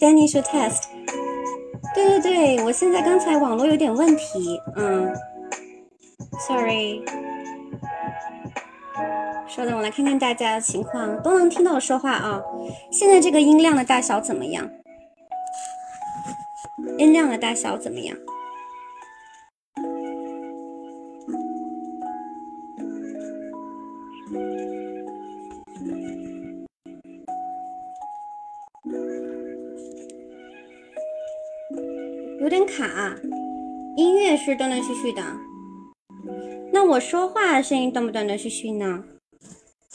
Danny 说 test。对对对，我现在刚才网络有点问题，嗯，sorry。稍等，我来看看大家的情况，都能听到我说话啊。现在这个音量的大小怎么样？音量的大小怎么样？是断断续续的。那我说话的声音断不断断续续呢？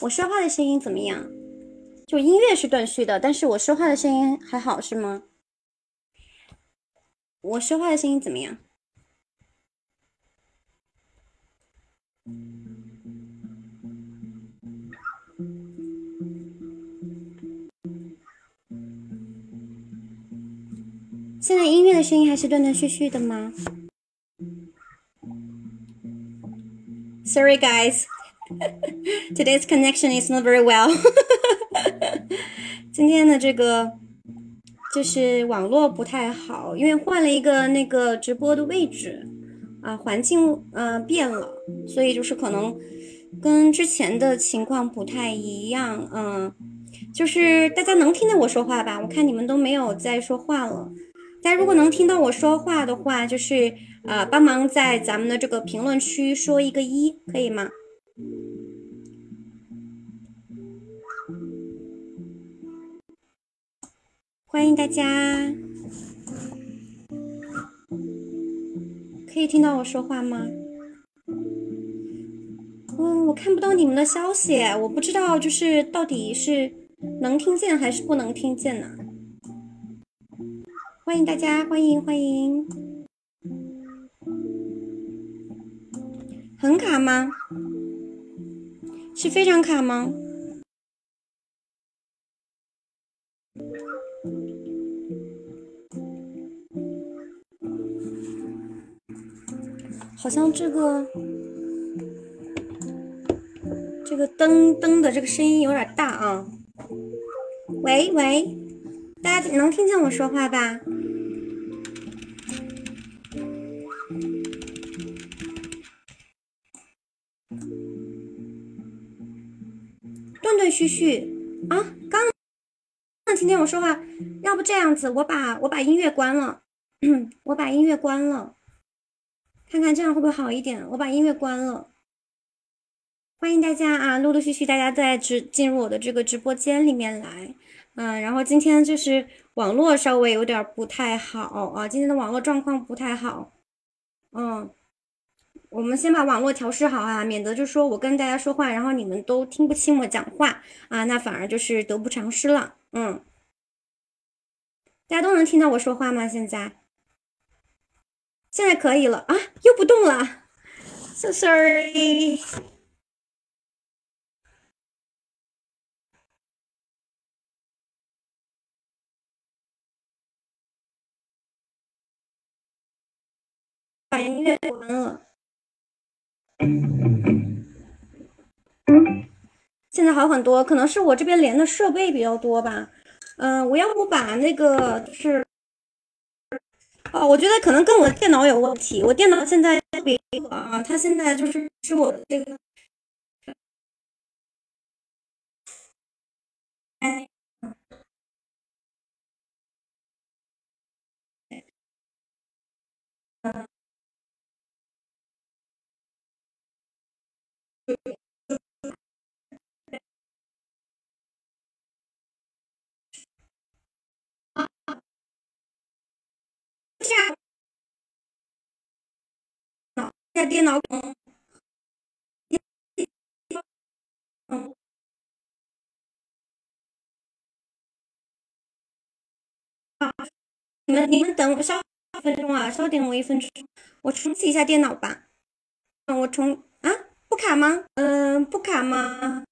我说话的声音怎么样？就音乐是断续的，但是我说话的声音还好是吗？我说话的声音怎么样？现在音乐的声音还是断断续续的吗？Sorry, guys. Today's connection is not very well. 今天的这个就是网络不太好，因为换了一个那个直播的位置啊，环境呃变了，所以就是可能跟之前的情况不太一样。嗯，就是大家能听到我说话吧？我看你们都没有在说话了。大家如果能听到我说话的话，就是呃帮忙在咱们的这个评论区说一个一，可以吗？欢迎大家，可以听到我说话吗？嗯，我看不到你们的消息，我不知道就是到底是能听见还是不能听见呢？欢迎大家，欢迎欢迎，很卡吗？是非常卡吗？好像这个这个灯灯的这个声音有点大啊！喂喂，大家能听见我说话吧？继续啊！刚能听见我说话，要不这样子，我把我把音乐关了，我把音乐关了。看看这样会不会好一点？我把音乐关了。欢迎大家啊，陆陆续续大家在直进入我的这个直播间里面来。嗯，然后今天就是网络稍微有点不太好啊，今天的网络状况不太好。嗯，我们先把网络调试好啊，免得就说我跟大家说话，然后你们都听不清我讲话啊，那反而就是得不偿失了。嗯，大家都能听到我说话吗？现在？现在可以了啊，又不动了，so sorry。把音乐关了。现在好很多，可能是我这边连的设备比较多吧。嗯，我要不把那个就是。哦，我觉得可能跟我电脑有问题。我电脑现在特别热啊，它现在就是是我这个。在电脑中，你们你们等我稍一分钟啊，稍等我一分钟，我重启一下电脑吧。嗯，我重，卡吗？嗯，不卡吗？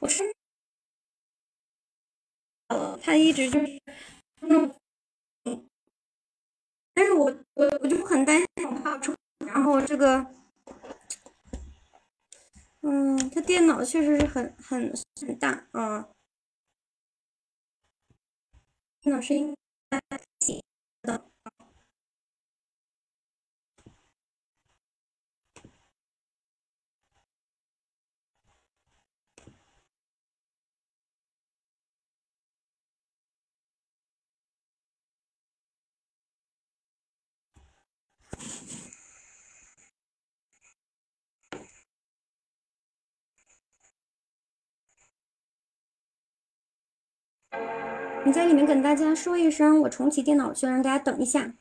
我是。呃，他一直就是，嗯，但是我我我就很担心，我怕出，然后这个嗯，他电脑确实是很很很大啊，电脑声音行的。你在里面跟大家说一声，我重启电脑去，让大家等一下。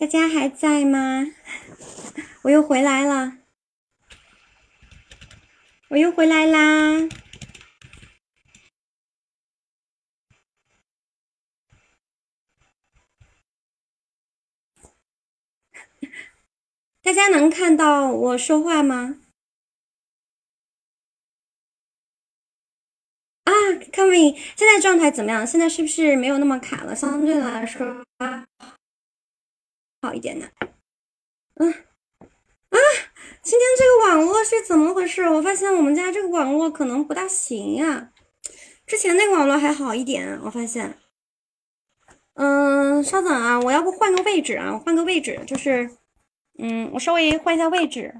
大家还在吗？我又回来了，我又回来啦！大家能看到我说话吗？啊，Coming，现在状态怎么样？现在是不是没有那么卡了？相对来说好一点的。嗯啊今天这个网络是怎么回事？我发现我们家这个网络可能不大行呀。之前那个网络还好一点我发现。嗯稍等啊我要不换个位置啊？我换个位置就是嗯我稍微换一下位置。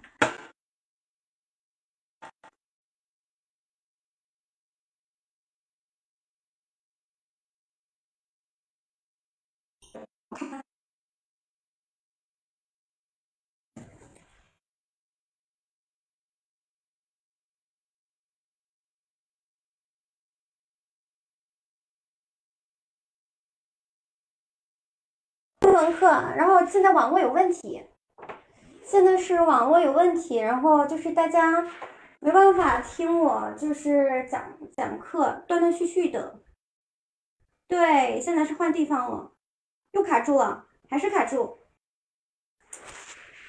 课，然后现在网络有问题，现在是网络有问题，然后就是大家没办法听我就是讲讲课，断断续续的。对，现在是换地方了，又卡住了，还是卡住。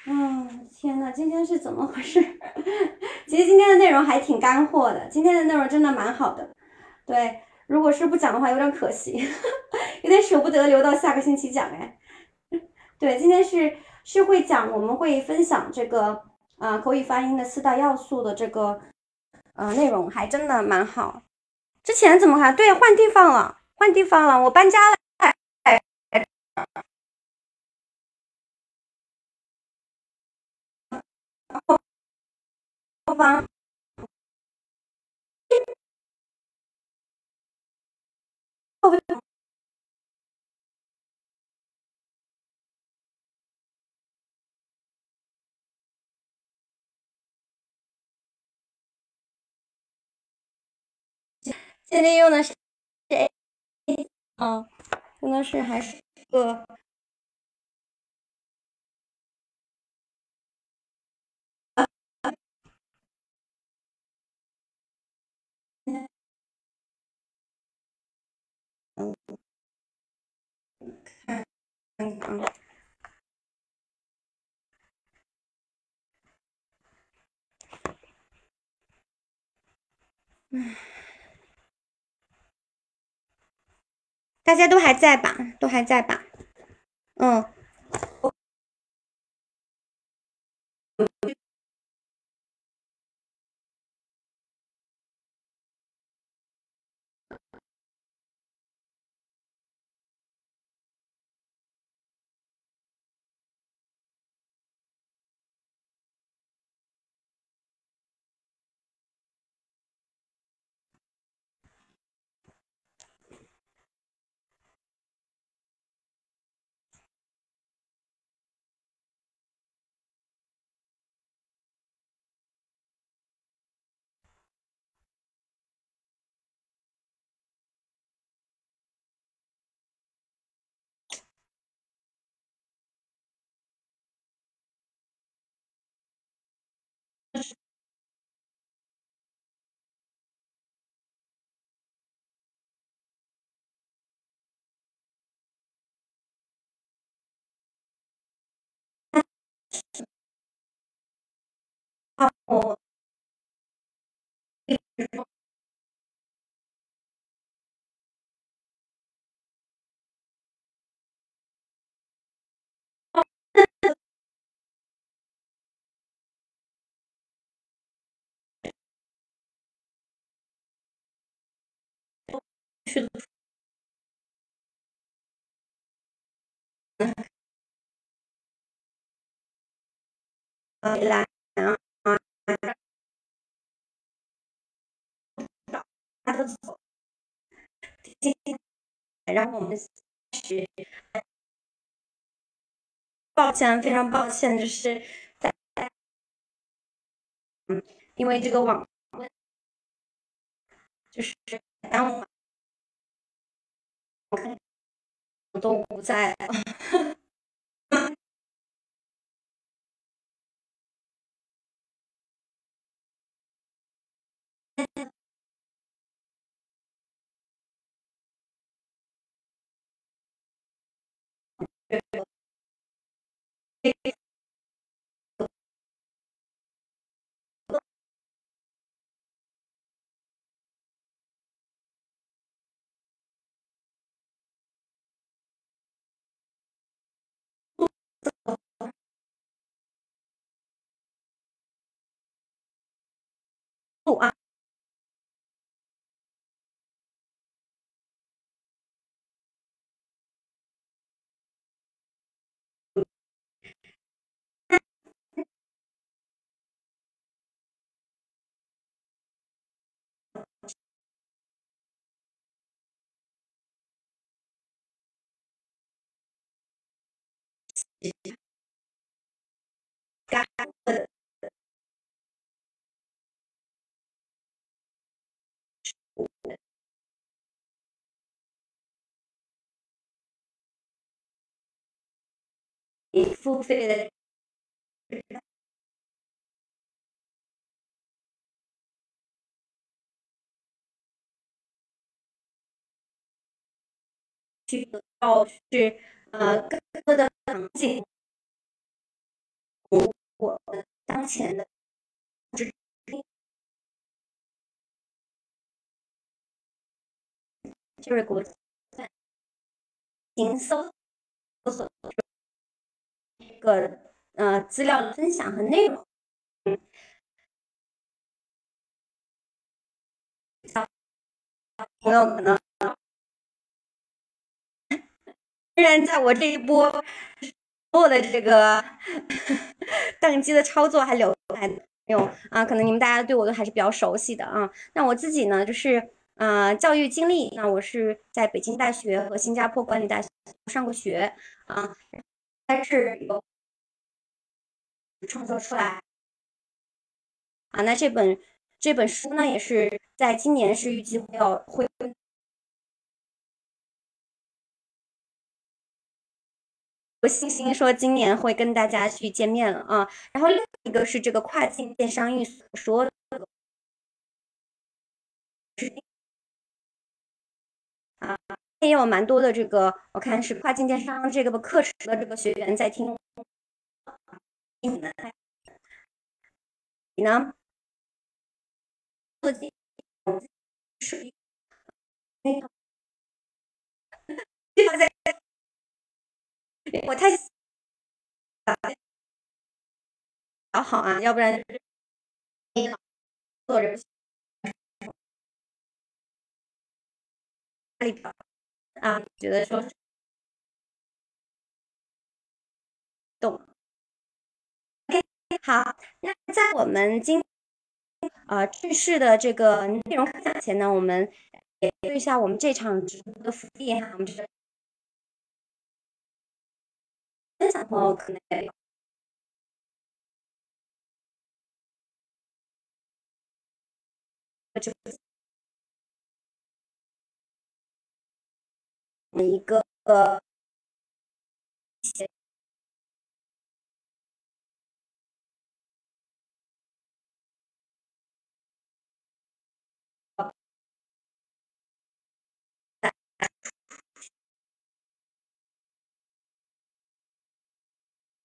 嗯，天呐，今天是怎么回事？其实今天的内容还挺干货的，今天的内容真的蛮好的。对，如果是不讲的话，有点可惜，有点舍不得留到下个星期讲哎。对，今天是是会讲，我们会分享这个啊口语发音的四大要素的这个呃内容，还真的蛮好。之前怎么还对换地方了？换地方了，我搬家了。后方。现在用的是谁？啊，用的是还是个。嗯，看，看，嗯。大家都还在吧？都还在吧？嗯。我。去。来。走，然后我们去，抱歉，非常抱歉，就是在，嗯，因为这个网，就是耽误，我都不在 vụ ạ. 了。啊。付费的。去得到是呃更多的场景，我当前的就是国行搜索这个呃资料的分享和内容，朋友可能。虽然在我这一波所有的这个 宕机的操作还留还没有啊，可能你们大家对我都还是比较熟悉的啊。那我自己呢，就是呃教育经历，那我是在北京大学和新加坡管理大学上过学啊，但是有创作出来啊。那这本这本书呢，也是在今年是预计会要会。有信心说今年会跟大家去见面了啊，然后另一个是这个跨境电商运所说的，啊，也有蛮多的这个，我看是跨境电商这个课程的这个学员在听，你们你呢？我太好好啊，要不然做人啊，觉得说懂。OK，好，那在我们今呃正式的这个内容开讲前呢，我们对一下我们这场直播的福利哈，我们这。分享朋友可能也有，一个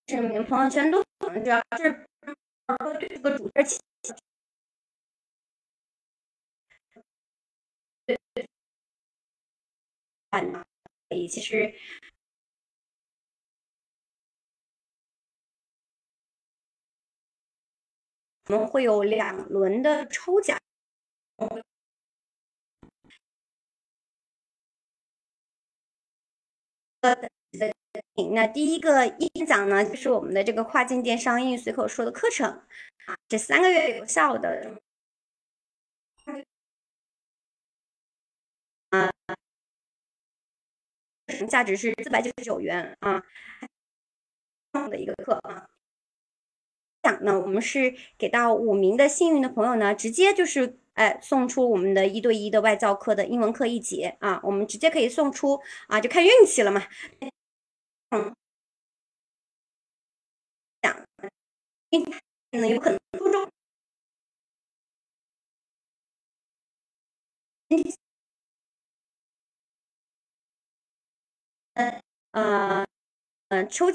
你们朋友圈都可能主要是对这个主题对对，其实我们会有两轮的抽奖。那第一个一讲呢，就是我们的这个跨境电商英语随口说的课程啊，这三个月有效的啊，价值是四百九十九元啊，的一个课啊。讲呢，我们是给到五名的幸运的朋友呢，直接就是哎送出我们的一对一的外教课的英文课一节啊，我们直接可以送出啊，就看运气了嘛。嗯，讲，因为有可能初中，嗯呃嗯抽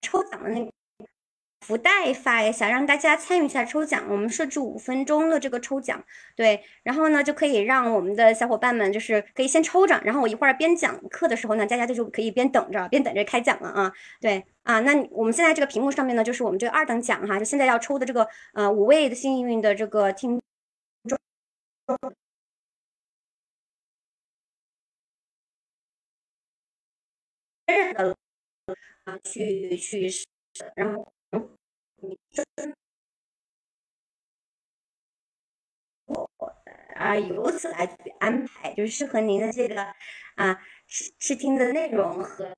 抽奖的那个。福袋发一下，让大家参与一下抽奖。我们设置五分钟的这个抽奖，对，然后呢就可以让我们的小伙伴们就是可以先抽着，然后我一会儿边讲课的时候呢，大家就可以边等着边等着开奖了啊。对啊，那我们现在这个屏幕上面呢，就是我们这个二等奖哈，就现在要抽的这个呃五位的幸运的这个听众，啊去去然后。我啊，由此来去安排，就是适合您的这个啊试试听的内容和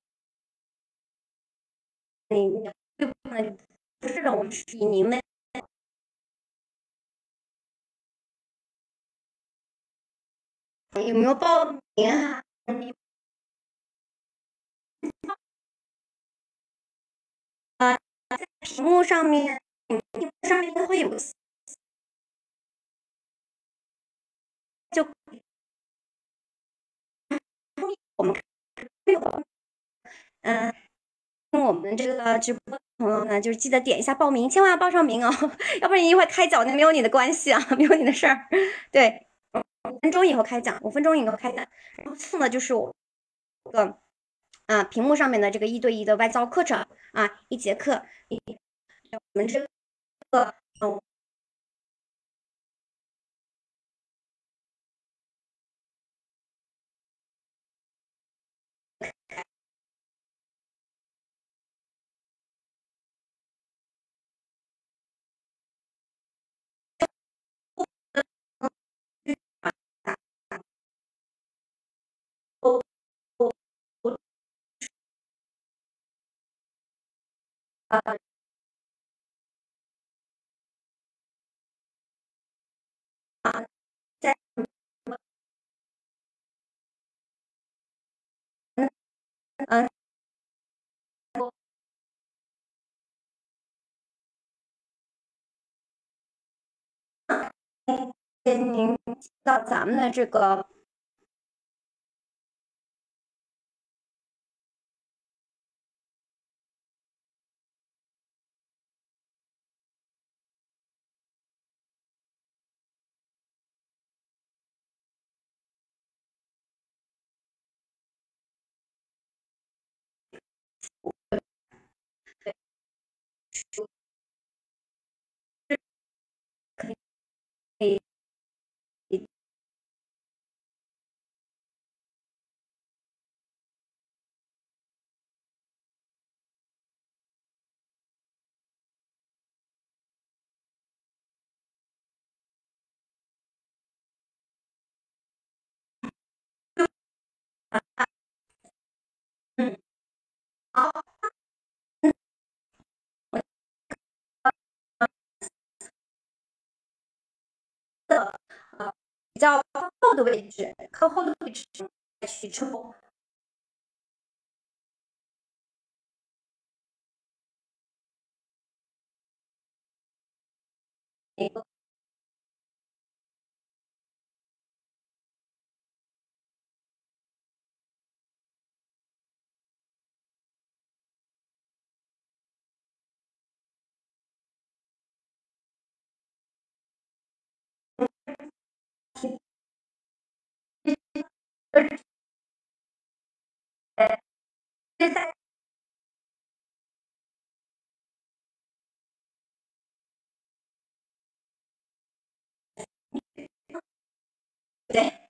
你不能不是的，我们是以您的有没有报名啊？在屏幕上面，屏幕上面都会有，就我们嗯，听我们这个直播的朋友呢，就是记得点一下报名，千万要报上名哦，要不然一会开奖那没有你的关系啊，没有你的事儿。对，五分钟以后开奖，五分钟以后开奖，然后送的就是我个啊屏幕上面的这个一对一的外教课程啊，一节课，我们这个嗯。啊，在嗯嗯，您到咱们的这个。较靠后的位置，靠后的位置取出。现在。对。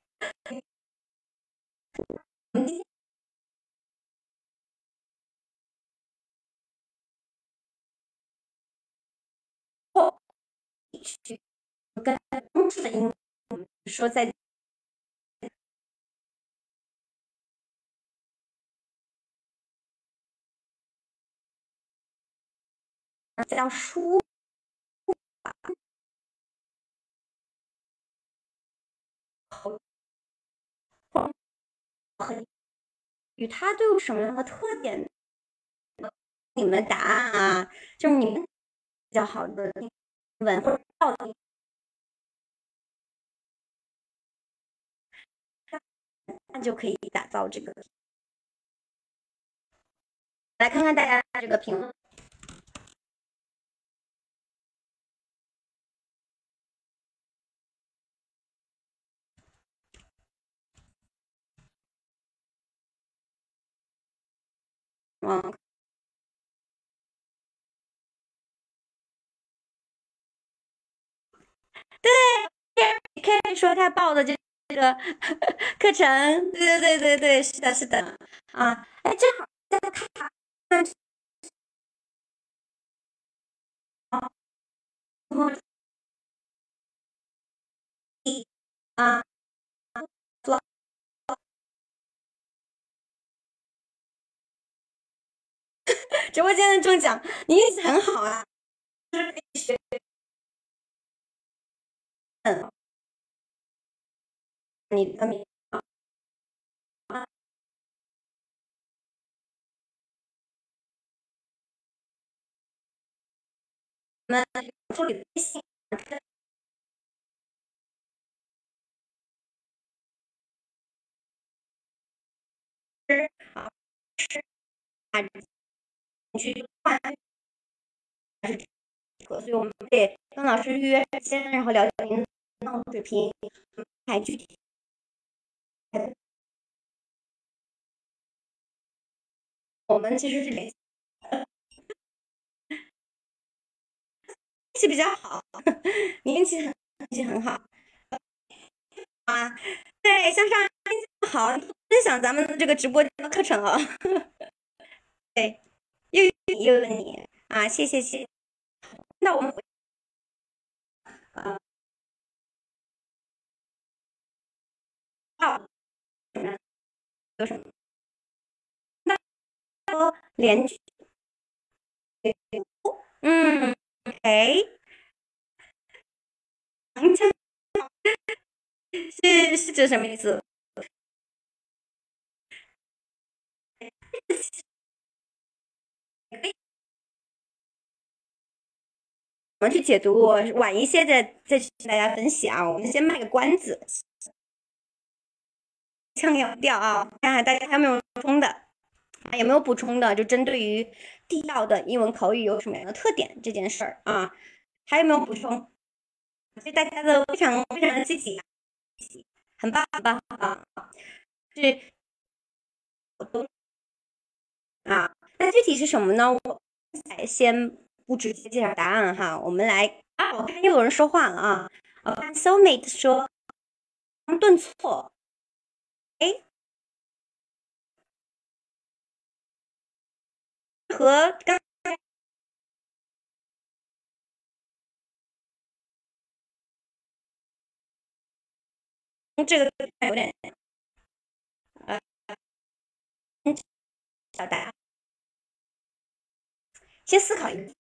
哦，跟公司的英说再。叫书与它都有什么样的特点？你们答案啊，就是你们比较好的文或者，那就可以打造这个。来看看大家这个评论。嗯，对，可以说他报的这个课程，对对对对对，是的，是的，啊，哎，正好大家看，啊。直播间的中奖，你运气很好啊！嗯，你的名啊，我们助理微信。啊，是啊，去换，所以我们得跟老师预约时间，然后了解您的水平，还具体。我们其实是联系，运气比较好，你运气很运气很好啊。对，向上好，分享咱们的这个直播间的课程啊。对，又又问你啊，谢谢谢。那我们啊，好，有什么？那说连续，嗯 枪。是是指什么意思？我们去解读，晚一些再再去跟大家分析啊。我们先卖个关子，腔调调啊，看看大家还有没有补充的啊？有没有补充的？就针对于地道的英文口语有什么样的特点这件事儿啊？还有没有补充？所以大家都非常非常的积极。很棒，很棒啊！是啊，那具体是什么呢？我先不直接介绍答案哈，我们来啊！我看又有人说话了啊！我看 soulmate 说顿挫，哎，和刚。这个有点，呃，小答先思考一个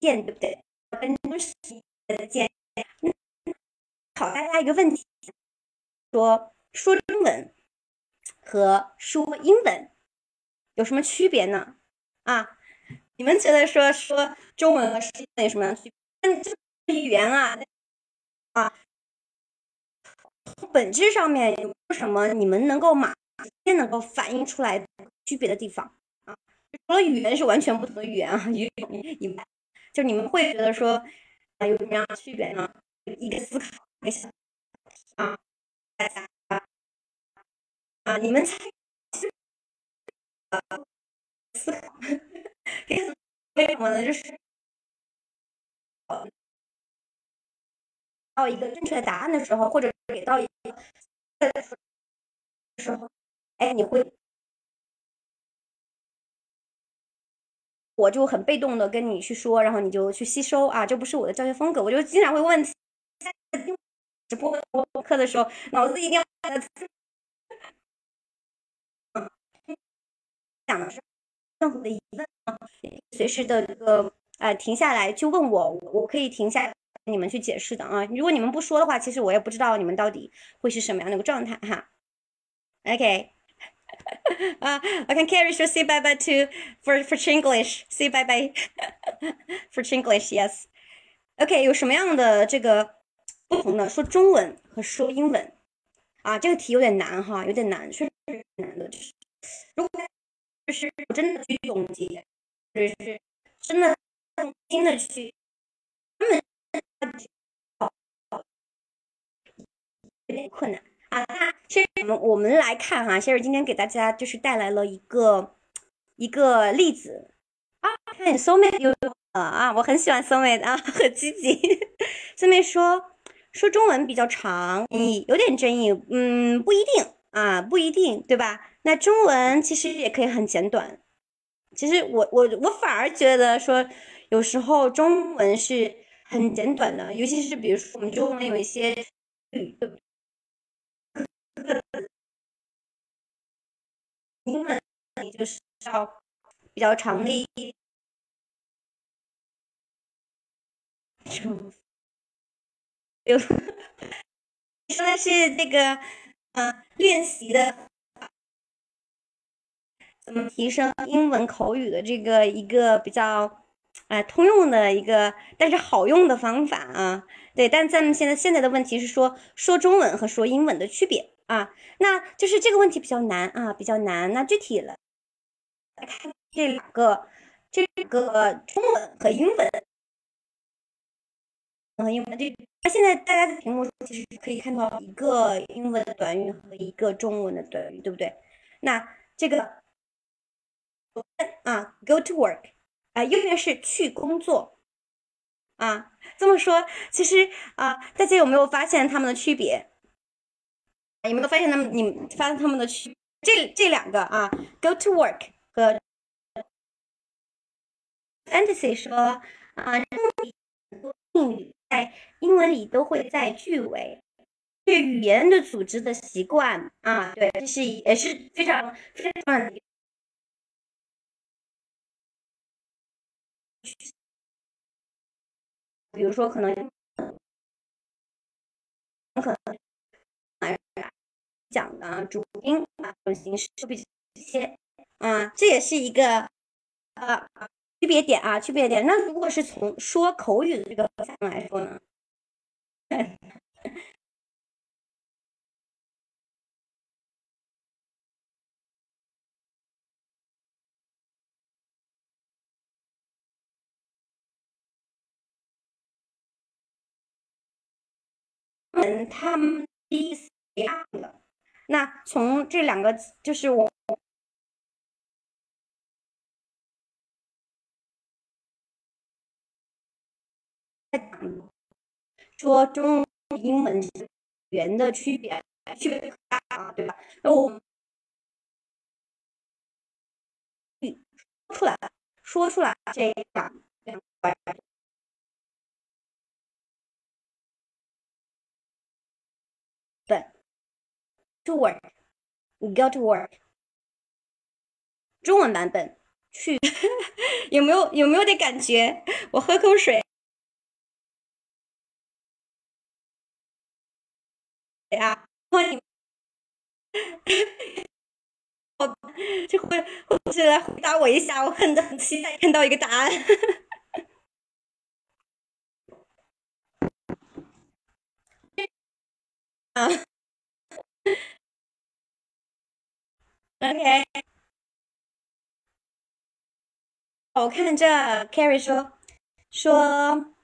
见，对不对？跟中式的见，考大家一个问题：说说中文和说英文有什么区别呢？啊？你们觉得说说中文和说英文有什么样区别？这语言啊啊，本质上面有什么你们能够马直接能够反映出来区别的地方啊？除了语言是完全不同的语言啊，语言，就你们会觉得说啊有什么样的区别呢？一个思考一下啊，大家啊，你们猜啊思考。为什么呢？就是到一个正确的答案的时候，或者给到一个的时候，哎，你会，我就很被动的跟你去说，然后你就去吸收啊，这不是我的教学风格。我就经常会问，直播课的时候，脑子一定要讲的是。任何的疑问啊，随时的这个呃停下来去问我，我可以停下你们去解释的啊。如果你们不说的话，其实我也不知道你们到底会是什么样的一个状态哈。OK，啊，I can carry you say bye bye to for for Chinglish，say bye bye for Chinglish，yes。OK，有什么样的这个不同的说中文和说英文啊？这个题有点难哈，有点难，确实难的，就是如果。就是真的去总结，就是真的用心的去，他们有点困难啊。那其实我们我们来看哈，其实今天给大家就是带来了一个一个例子啊。看松妹有啊，我很喜欢松妹的啊，很积极。松妹说说中文比较长，你有点争议，嗯，不一定啊，不一定，对吧？那中文其实也可以很简短，其实我我我反而觉得说，有时候中文是很简短的，尤其是比如说我们中文有一些语，英文你就是要比较长的一。有 说的是那个，嗯，练习的怎么提升英文口语的这个一个比较，哎，通用的一个，但是好用的方法啊。对，但咱们现在现在的问题是说说中文和说英文的区别啊，那就是这个问题比较难啊，比较难。那具体了来看这两个，这个中文和英文。嗯，英文这那现在大家的屏幕其实可以看到一个英文的短语和一个中文的短语，对不对？那这个啊，go to work 啊，右边是去工作啊。这么说，其实啊，大家有没有发现他们的区别？有没有发现他们？你们发现他们的区？这这两个啊，go to work 和 fantasy 说啊，英语。在英文里都会在句尾，对语言的组织的习惯啊，对，这是也是非常非常。比如说，可能可能讲的主宾啊这种形式比较些啊，这也是一个呃。区别点啊，区别点。那如果是从说口语的这个方向来说呢？嗯，他们意思一样的。那从这两个，就是我。说中英文语言的区别区别大啊，对吧？那我们说出来，说出来这样对，to work，go to work，中文版本去，有没有有没有点感觉？我喝口水。呀，欢迎！我这回或者来回答我一下，我很很期待看到一个答案。啊 ，OK。我看这 Carrie 说说。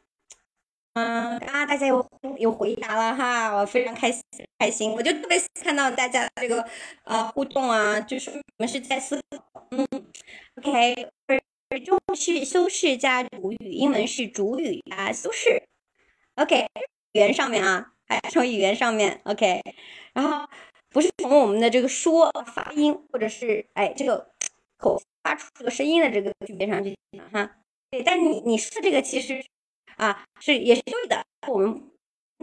嗯，刚刚大家有有回答了哈，我非常开心开心，我就特别看到大家这个呃互动啊，就是我们是在思考，嗯，OK，中文是修饰加主语，英文是主语加修饰，OK，语言上面啊，还从语言上面，OK，然后不是从我们的这个说发音或者是哎这个口发出这个声音的这个区别上去哈，对，但你你说这个其实。啊，是也是对的。我们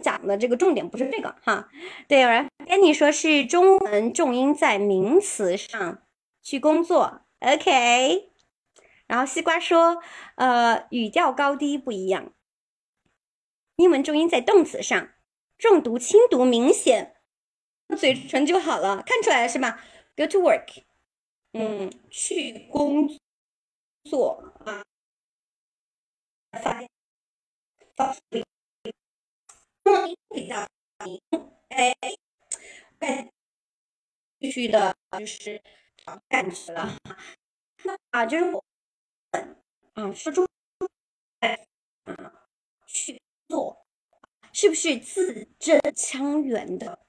讲的这个重点不是这个哈。对，有人跟你说是中文重音在名词上去工作，OK。然后西瓜说，呃，语调高低不一样。英文重音在动词上，重读轻读明显，嘴唇就好了，看出来是吧？Go to work，嗯，去工作啊。发。比较哎，继续的就是感觉了啊，就是我啊说出啊去做，是不是字正腔圆的？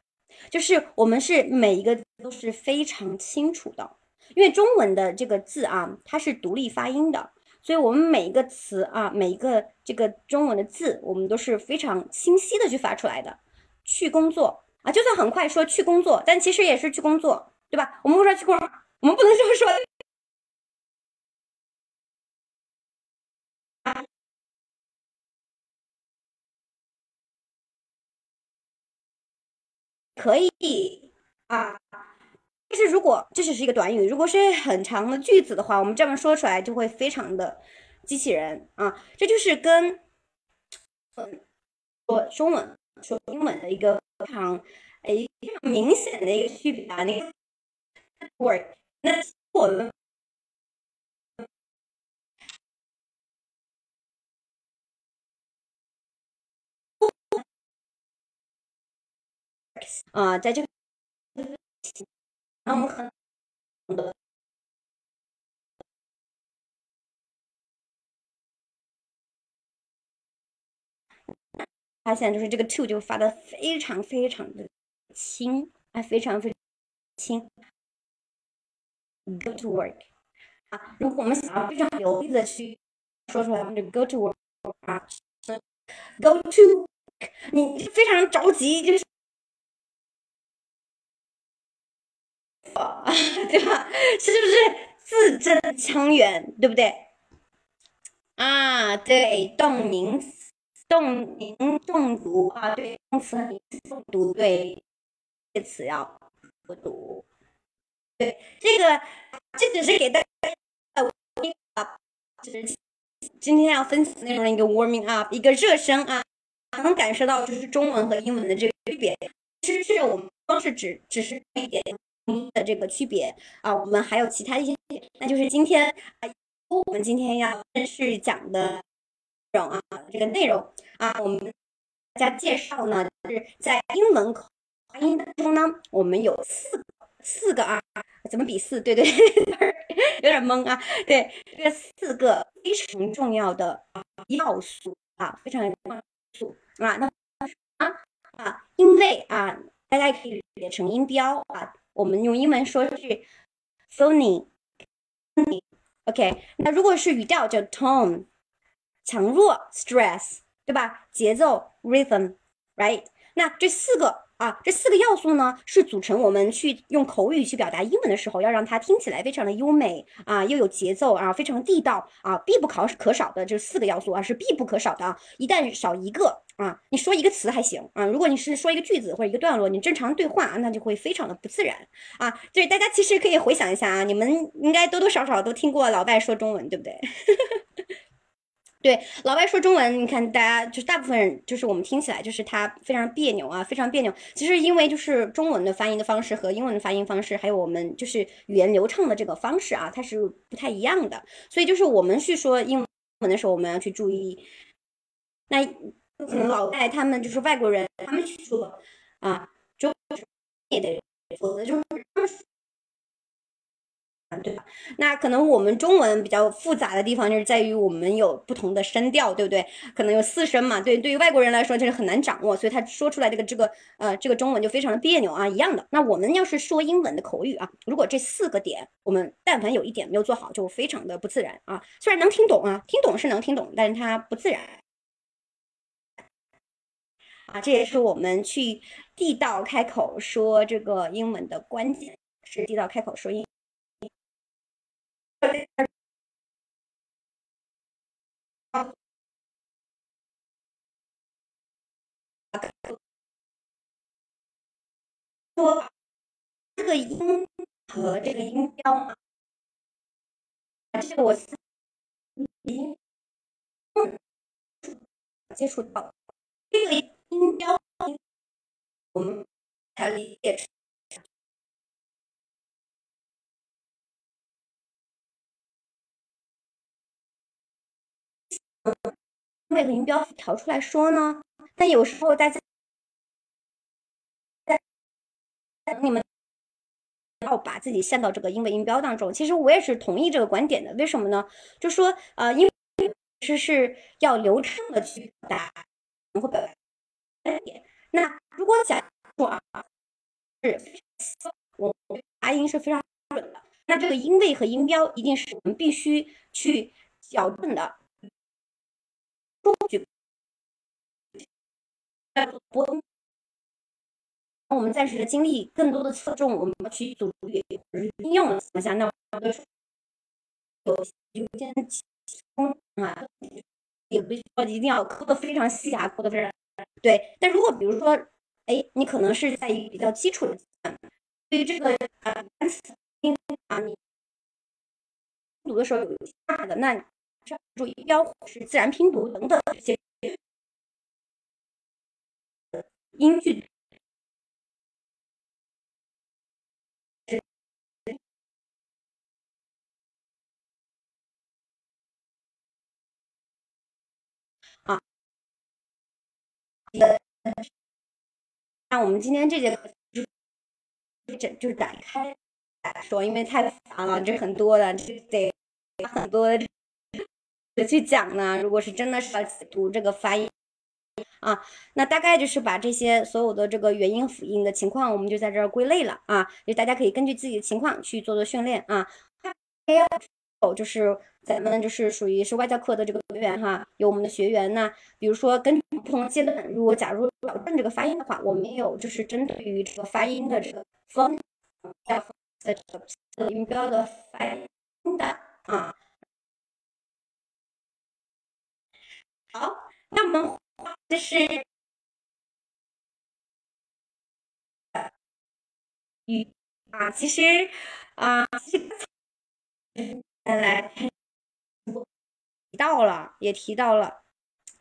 就是我们是每一个都是非常清楚的，因为中文的这个字啊，它是独立发音的。所以，我们每一个词啊，每一个这个中文的字，我们都是非常清晰的去发出来的。去工作啊，就算很快说去工作，但其实也是去工作，对吧？我们不说去工作，我们不能这么说。可以啊，但是如果这只是一个短语，如果是很长的句子的话，我们这么说出来就会非常的机器人啊。这就是跟嗯说中文说英文的一个非常诶非常明显的一个区别啊。那个 work，那我们啊，在这个。那我们很发现，就是这个 to 就发的非常非常的轻，啊，非常非常轻。Go to work 啊，如果我们想要非常流利的去说出来，我们就 go to work 啊，go to，你非常着急，就是。啊 对吧？是不是字正腔圆，对不对？啊，对，动名词、动名重读啊，对，动词和名词重读，对，介词要不读。对，这个这只是给大家啊，就是今天要分析内容的一个 warming up，一个热身啊，能感受到就是中文和英文的这个区别。其实是我们光是只只是一点。的这个区别啊，我们还有其他一些，那就是今天啊，我们今天要正式讲的内容啊，这个内容啊，我们大家介绍呢，是在英文口发音当中呢，我们有四个四个啊，怎么比四？对对，有点懵啊。对，这四个非常重要的要素啊，非常要素啊，那啊啊，因为啊，大家也可以理解成音标啊。我们用英文说是 phony，OK。那如果是语调叫 tone，强弱 stress，对吧？节奏 rhythm，right？那这四个。啊，这四个要素呢，是组成我们去用口语去表达英文的时候，要让它听起来非常的优美啊，又有节奏啊，非常地道啊，必不可可少的这四个要素啊，是必不可少的啊。一旦少一个啊，你说一个词还行啊，如果你是说一个句子或者一个段落，你正常对话，那就会非常的不自然啊。对，大家其实可以回想一下啊，你们应该多多少少都听过老外说中文，对不对？对，老外说中文，你看大家就是大部分人，就是我们听起来就是他非常别扭啊，非常别扭。其实因为就是中文的发音的方式和英文的发音方式，还有我们就是语言流畅的这个方式啊，它是不太一样的。所以就是我们去说英文的时候，我们要去注意。那可能老外他们就是外国人，他们去说啊，中也得，否则就是。对吧？那可能我们中文比较复杂的地方就是在于我们有不同的声调，对不对？可能有四声嘛。对，对于外国人来说，就是很难掌握，所以他说出来这个这个呃这个中文就非常的别扭啊，一样的。那我们要是说英文的口语啊，如果这四个点我们但凡有一点没有做好，就非常的不自然啊。虽然能听懂啊，听懂是能听懂，但是它不自然啊。这也是我们去地道开口说这个英文的关键，是地道开口说英。说这个音和这个音标嘛，这个我已经接触到这个音标，我们才理解。为个音标调出来说呢？但有时候大家你们要把自己陷到这个英文音标当中。其实我也是同意这个观点的。为什么呢？就说呃，因为其实是要流畅的去表达，然后表达观点。那如果假如说啊，是我发音是非常准的，那这个音位和音标一定是我们必须去矫正的。数据，我们暂时的精力更多的侧重我们去组语应用的情况下，那我们有有些空啊，也不是说一定要抠的非常细啊，抠的非常对。但如果比如说，哎，你可能是在一个比较基础的，对于这个呃单词拼啊，你读的时候有大的，那注意标是自然拼读等等这些音句。啊，那我们今天这节课就这就展开来说，因为太长了，这很多的，这得很多的去讲呢。如果是真的是要读这个发音啊，那大概就是把这些所有的这个元音辅音的情况，我们就在这儿归类了啊，就大家可以根据自己的情况去做做训练啊。还有就是咱们就是属于是外教课的这个学员哈，有我们的学员呢，比如说根据不同阶段，如果假如矫正这个发音的话，我们也有就是针对于这个发音的这个方的这个音标的发音的啊。好，那我们就是语啊，其实啊，其实。来提到了，也提到了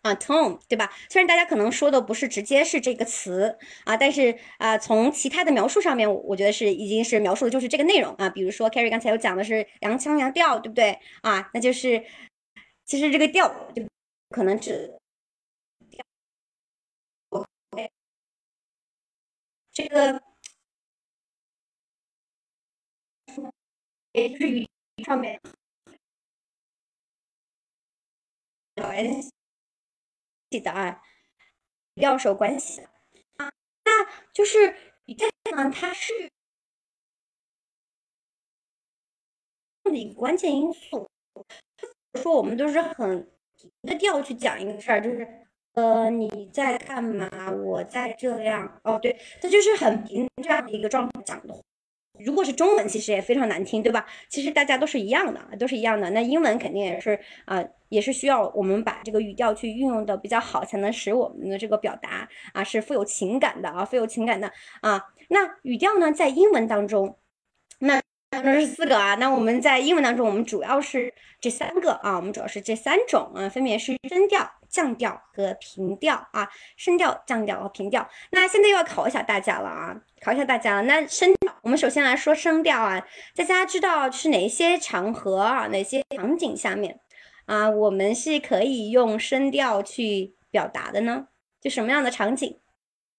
啊，tone 对吧？虽然大家可能说的不是直接是这个词啊，但是啊，从其他的描述上面，我觉得是已经是描述的就是这个内容啊。比如说 Carrie 刚才有讲的是洋腔洋调，对不对啊？那就是其实这个调就可能指这个也就是语。上面关系的啊，调是有关系的啊，那就是语调呢，它是的一个关键因素。说我们都是很低调去讲一个事儿，就是呃你在干嘛？我在这样哦，对，他就是很平这样的一个状态讲的。如果是中文，其实也非常难听，对吧？其实大家都是一样的，都是一样的。那英文肯定也是啊，也是需要我们把这个语调去运用的比较好，才能使我们的这个表达啊是富有情感的啊，富有情感的啊。那语调呢，在英文当中，那这是四个啊。那我们在英文当中，我们主要是这三个啊，我们主要是这三种啊，分别是升调。降调和平调啊，升调、降调和平调。那现在又要考一下大家了啊，考一下大家了。那升调，我们首先来说升调啊，大家知道是哪些场合啊，哪些场景下面啊，我们是可以用升调去表达的呢？就什么样的场景？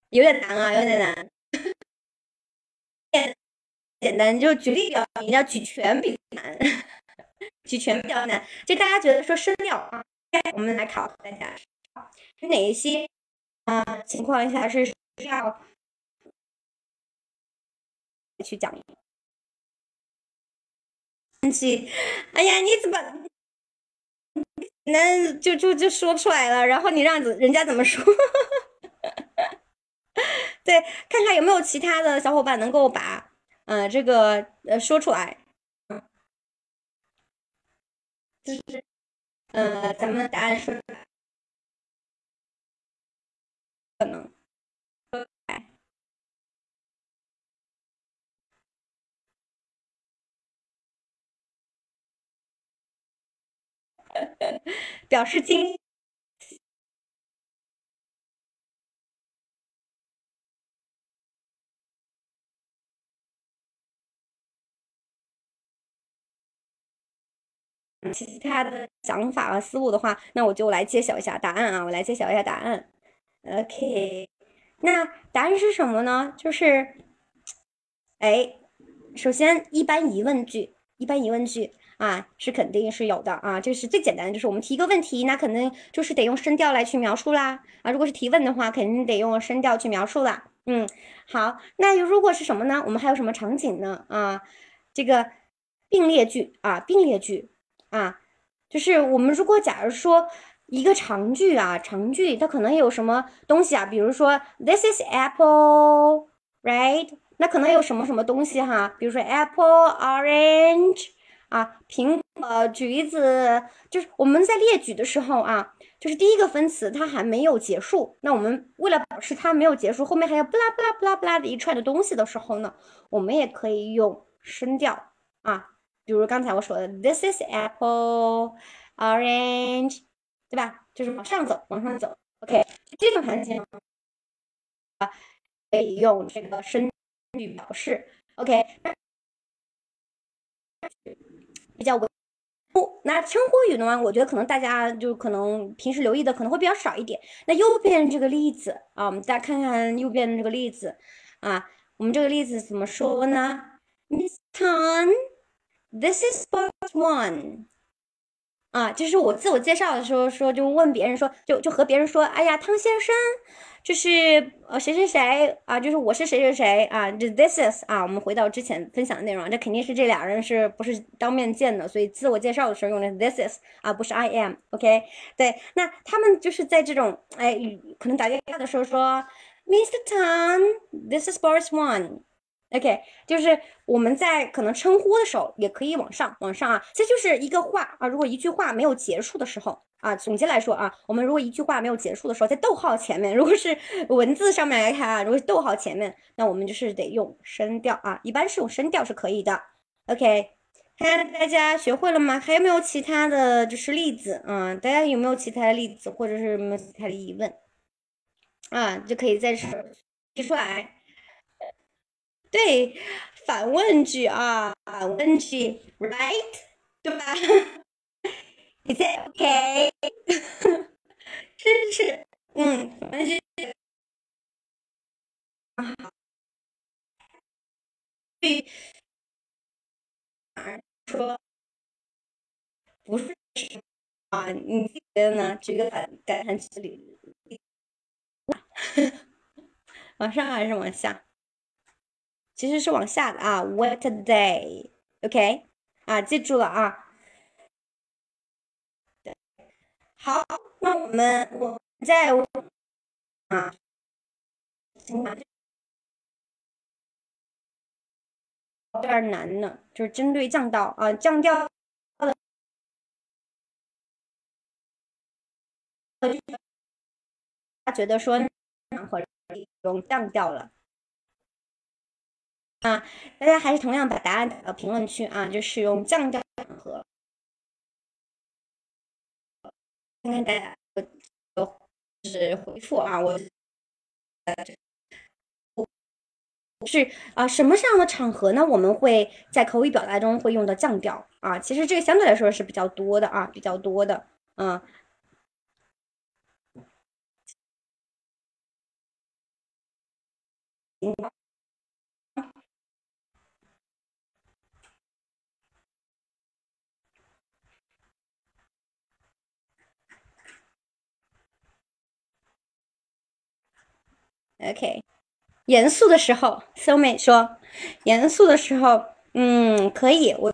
有点难啊，有点难。简单，就举例比较难，要举拳比较难，举拳比较难。就大家觉得说升调啊。我们来考大家，有哪一些啊情况下是需要去讲？生气，哎呀，你怎么那就就就说出来了？然后你让人家怎么说？对，看看有没有其他的小伙伴能够把嗯这个呃说出来，就是。呃，咱们答案是可能，表示惊。其他的想法啊、思路的话，那我就来揭晓一下答案啊！我来揭晓一下答案。OK，那答案是什么呢？就是，哎，首先一般疑问句，一般疑问句啊，是肯定是有的啊。这是最简单的，就是我们提一个问题，那肯定就是得用声调来去描述啦啊。如果是提问的话，肯定得用声调去描述啦。嗯，好，那如果是什么呢？我们还有什么场景呢？啊，这个并列句啊，并列句。啊，就是我们如果假如说一个长句啊，长句它可能有什么东西啊？比如说 This is apple，right？那可能有什么什么东西哈？比如说 apple，orange 啊，苹呃，橘子就是我们在列举的时候啊，就是第一个分词它还没有结束，那我们为了表示它没有结束，后面还有不拉不拉不拉不拉的一串的东西的时候呢，我们也可以用声调啊，比如刚才我说的，This is apple, orange，对吧？就是往上走，往上走。OK，这种场景啊，可以用这个声句表示。OK，比较文。不，那称呼语呢？我觉得可能大家就可能平时留意的可能会比较少一点。那右边这个例子啊，我们大家看看右边这个例子啊，我们这个例子怎么说呢？Miss This is part one。啊，就是我自我介绍的时候说，就问别人说，就就和别人说，哎呀，汤先生。就是呃谁谁谁啊，就是我是谁谁谁啊，这 this is 啊，我们回到之前分享的内容，这肯定是这俩人是不是当面见的，所以自我介绍的时候用的 this is 啊，不是 I am，OK？对，那他们就是在这种哎，可能打电话的时候说，Mr. Tan，this is Boris One。OK，就是我们在可能称呼的时候，也可以往上往上啊，这就是一个话啊。如果一句话没有结束的时候啊，总结来说啊，我们如果一句话没有结束的时候，在逗号前面，如果是文字上面来看啊，如果是逗号前面，那我们就是得用声调啊，一般是用声调是可以的。OK，看大家学会了吗？还有没有其他的就是例子啊？大家有没有其他的例子，或者是没有其他的疑问啊？就可以在这提出来。对，反问句啊，反问句，right，对吧？Is it okay？是是，嗯，反问句。对，说不是啊？你觉得呢？举个感感叹词里，往上还是往下？其实是往下的啊，Wet day，OK，啊，记住了啊。好，那我们我在啊，有点难呢，就是针对降调啊，降调的，他觉得说场合用降调了。啊，大家还是同样把答案打到评论区啊，就是用降调场合，看看大家就是回复啊，我是啊，什么样的场合呢？我们会在口语表达中会用到降调啊，其实这个相对来说是比较多的啊，比较多的，嗯。OK，严肃的时候，秀美说，严肃的时候，嗯，可以，我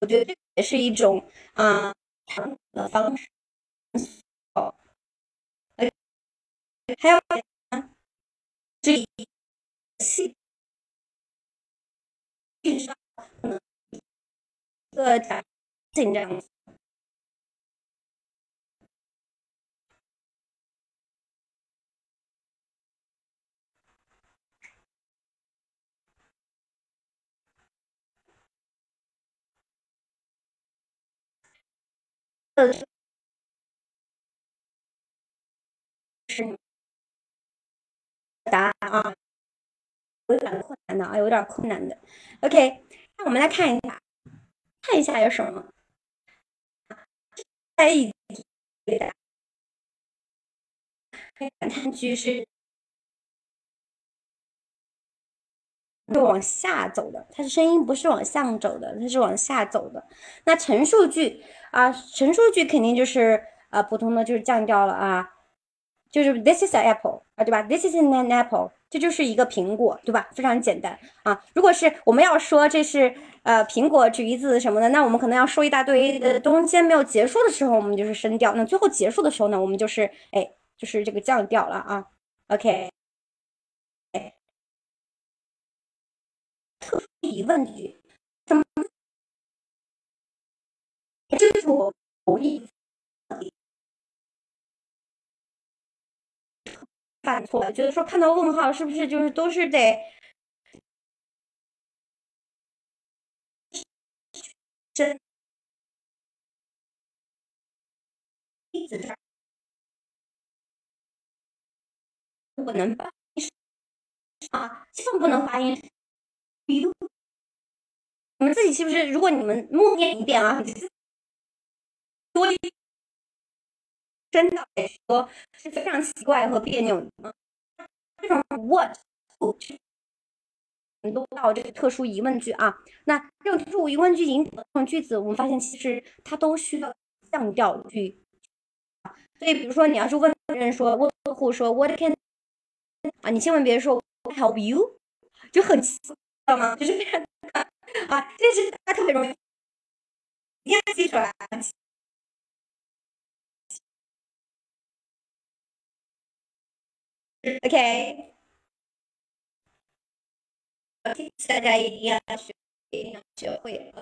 我觉得这也是一种啊的方式。还有这一细，嗯，个紧张。是答案啊，有点困难的啊，有点困难的。OK，那我们来看一下，看一下有什么。在感叹句是。是往下走的，它的声音不是往上走的，它是往下走的。那陈述句啊，陈述句肯定就是啊，普通的就是降调了啊，就是 This is an apple 啊，对吧？This is an apple，这就是一个苹果，对吧？非常简单啊。如果是我们要说这是呃苹果、橘子什么的，那我们可能要说一大堆，呃，中间没有结束的时候，我们就是升调。那最后结束的时候呢，我们就是哎，就是这个降调了啊。OK。特殊疑问句，什么？这是我无意犯错，就是说看到问号是不是就是都是得真例子不能啊，千万不能发音。你们自己是不是？如果你们默念一遍啊，多真的说是非常奇怪和别扭的。这种 what 很多到这个特殊疑问句啊，那这种特殊疑问句引这种句子，我们发现其实它都需要降调句。所以，比如说你要是问别人说，问客户说 What can 啊，你千万别说 Help you，就很奇道吗？就是这样啊，这是大家特别容易一下记出来。OK，大家一定要学，一定要学会。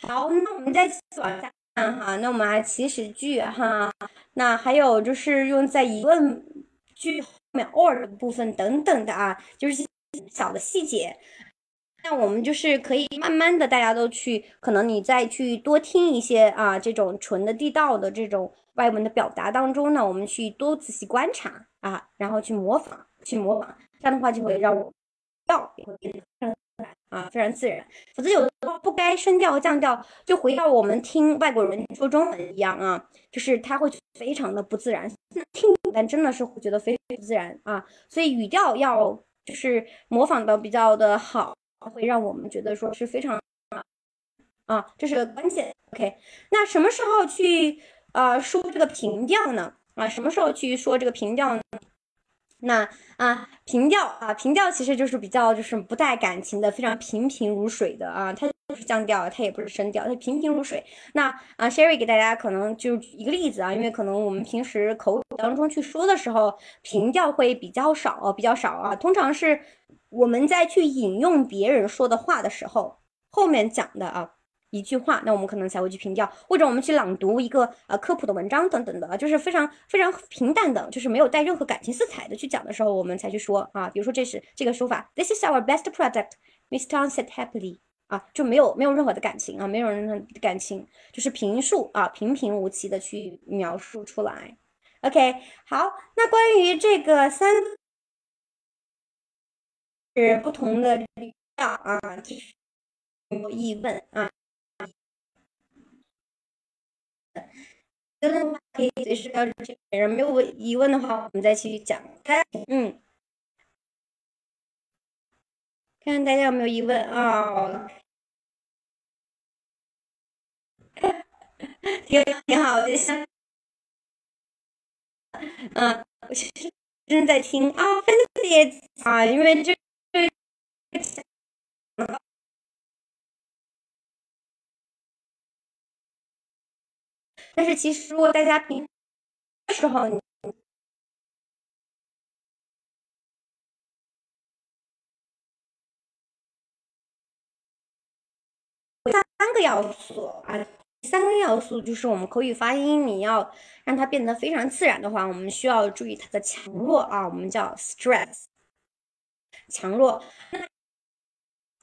好，那我们再往下看哈，那我们来祈使句哈，那还有就是用在疑问句后面 or 的部分等等的啊，就是小的细节。那我们就是可以慢慢的，大家都去，可能你再去多听一些啊，这种纯的地道的这种外文的表达当中呢，我们去多仔细观察啊，然后去模仿，去模仿，这样的话就会让我调也会变得非常自然啊，非常自然。否则有的时候不该升调和降调，就回到我们听外国人说中文一样啊，就是他会非常的不自然，听但真的是会觉得非常不自然啊，所以语调要就是模仿的比较的好。会让我们觉得说是非常啊，这是个关键。OK，那什么时候去啊说这个平调呢？啊，什么时候去说这个平调呢？那啊，平调啊，平调其实就是比较就是不带感情的，非常平平如水的啊，它不是降调，它也不是升调，它平平如水。那啊，Sherry 给大家可能就举一个例子啊，因为可能我们平时口语当中去说的时候，平调会比较少，比较少啊，通常是。我们在去引用别人说的话的时候，后面讲的啊一句话，那我们可能才会去评调，或者我们去朗读一个呃科普的文章等等的，就是非常非常平淡的，就是没有带任何感情色彩的去讲的时候，我们才去说啊，比如说这是这个说法，This is our best product，Mr. Tang said happily，啊就没有没有任何的感情啊，没有任何的感情，就是平述啊平平无奇的去描述出来。OK，好，那关于这个三。是不同的语调啊，就是有疑问啊。的话可以随时标注这个人，没有疑问的话，我们再继续讲。嗯，看看大家有没有疑问啊？挺挺好的，像，嗯，我其实正在听啊，分析啊，因为这。但是其实，如果大家平时候，三个要素啊，三个要素就是我们口语发音，你要让它变得非常自然的话，我们需要注意它的强弱啊，我们叫 stress，强弱。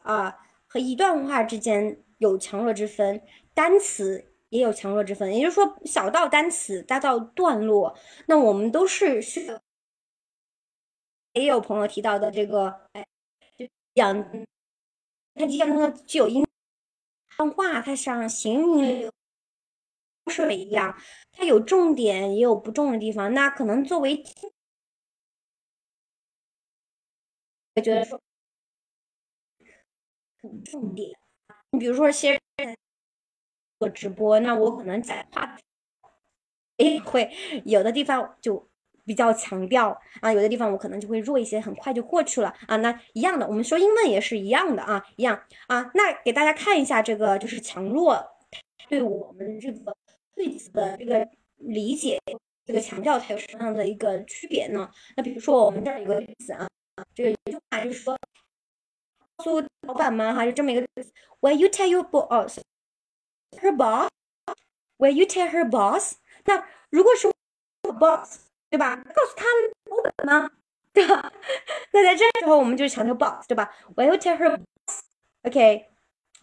啊，和一段话之间有强弱之分，单词也有强弱之分。也就是说，小到单词，大到段落，那我们都是需要。也有朋友提到的这个，哎，就讲，它就像它具有音话，它像行云流水一样，它有重点也有不重的地方。那可能作为，我觉得说很。重点，你比如说些人做直播，那我可能讲话，哎，会有的地方就比较强调啊，有的地方我可能就会弱一些，很快就过去了啊。那一样的，我们说英文也是一样的啊，一样啊。那给大家看一下这个就是强弱对我们这个句子的这个理解，这个强调它有什么样的一个区别呢？那比如说我们这儿有个例子啊，这个一句话就是说。诉老板吗？还是这么一个？Will you tell your boss her boss？Will you tell her boss？那如果是 boss，对吧？告诉他老板吗？对吧？那在这时候我们就强调 boss，对吧？Will you tell her boss？OK，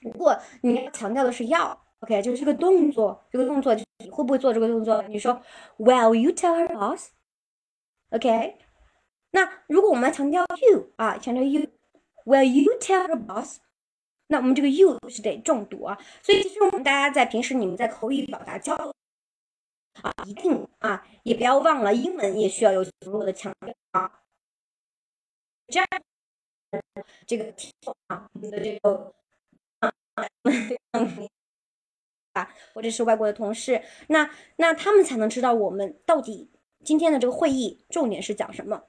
如果你要强调的是要，OK，就是这个动作，这个动作你会不会做这个动作？你说 Will you tell her boss？OK，那如果我们强调 you 啊，强调 you，Will you tell her boss？那我们这个 you 是得重读啊。所以其实我们大家在平时你们在口语表达交流。啊，一定啊，也不要忘了，英文也需要有足够的强调啊。这样，这个啊，你的这个啊，啊，或者是外国的同事，那那他们才能知道我们到底今天的这个会议重点是讲什么。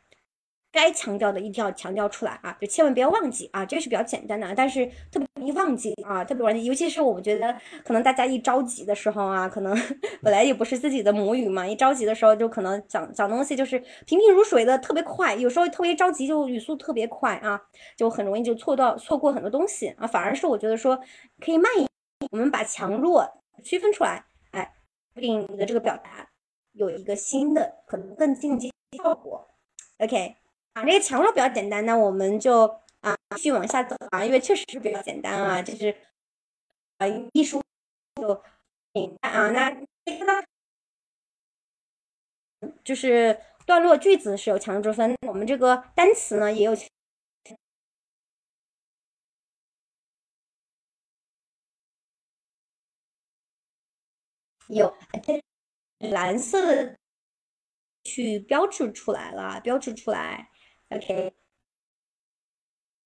该强调的一定要强调出来啊，就千万不要忘记啊，这个是比较简单的，但是特别容易忘记啊，特别容易，尤其是我们觉得可能大家一着急的时候啊，可能 本来也不是自己的母语嘛，一着急的时候就可能讲讲东西就是平平如水的，特别快，有时候特别着急就语速特别快啊，就很容易就错到错过很多东西啊，反而是我觉得说可以慢一点，我们把强弱区分出来，哎，令你的这个表达有一个新的可能更进阶效果，OK。啊，这个强弱比较简单，那我们就啊继续往下走啊，因为确实是比较简单啊，就是啊艺术就简单啊，那就是段落句子是有强弱之分，我们这个单词呢也有有蓝色的去标志出来了，标志出来。OK，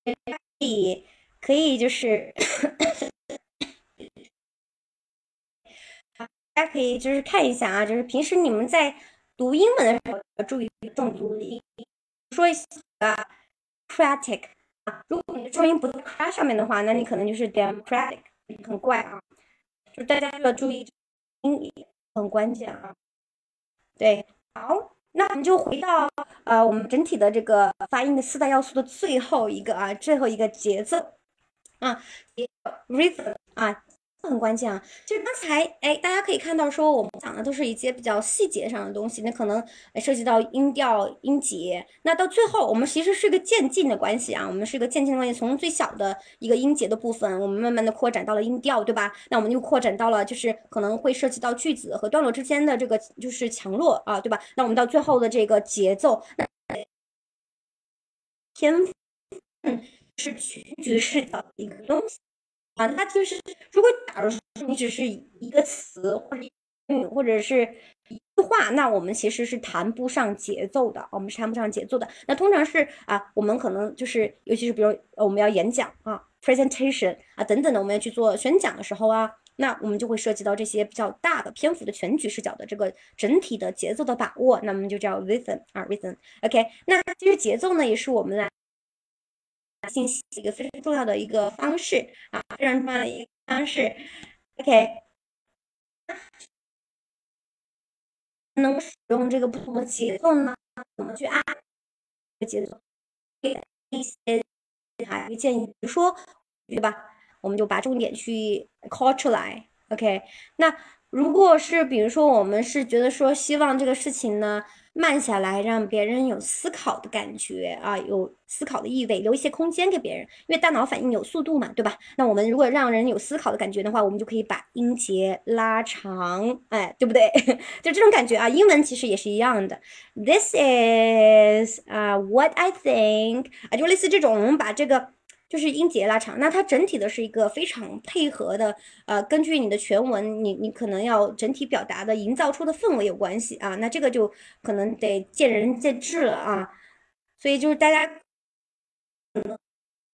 可以可以就是大家可以就是看一下啊，就是平时你们在读英文的时候要注意重读音，说一下 cratic 啊，如果你的重音不在 cr 上面的话，那你可能就是 democratic，很怪啊，就大家要注意音很关键啊，对，好。那我们就回到呃，我们整体的这个发音的四大要素的最后一个啊，最后一个节奏啊，rhythm 啊。很关键啊！就是刚才哎，大家可以看到说，我们讲的都是一些比较细节上的东西，那可能涉及到音调、音节。那到最后，我们其实是一个渐进的关系啊，我们是一个渐进的关系，从最小的一个音节的部分，我们慢慢的扩展到了音调，对吧？那我们又扩展到了，就是可能会涉及到句子和段落之间的这个就是强弱啊，对吧？那我们到最后的这个节奏，那天赋是全局视角的一个东西。啊，那就是如果假如说你只是一个词或者嗯或者是一句话，那我们其实是谈不上节奏的，我们是谈不上节奏的。那通常是啊，我们可能就是尤其是比如我们要演讲啊，presentation 啊等等的，我们要去做宣讲的时候啊，那我们就会涉及到这些比较大的篇幅的全局视角的这个整体的节奏的把握，那么就叫 rhythm 啊 rhythm。OK，那其实节奏呢也是我们来。信息一个非常重要的一个方式啊，非常重要的一个方式。OK，能使用这个不同的节奏呢？怎么去按节奏给？一些啊，一个建议，比如说，对吧？我们就把重点去 call 出来。OK，那如果是比如说，我们是觉得说，希望这个事情呢？慢下来，让别人有思考的感觉啊，有思考的意味，留一些空间给别人，因为大脑反应有速度嘛，对吧？那我们如果让人有思考的感觉的话，我们就可以把音节拉长，哎，对不对？就这种感觉啊，英文其实也是一样的。This is 啊，what I think 啊，就类似这种，我们把这个。就是音节拉长，那它整体的是一个非常配合的，呃，根据你的全文，你你可能要整体表达的营造出的氛围有关系啊，那这个就可能得见仁见智了啊，所以就是大家不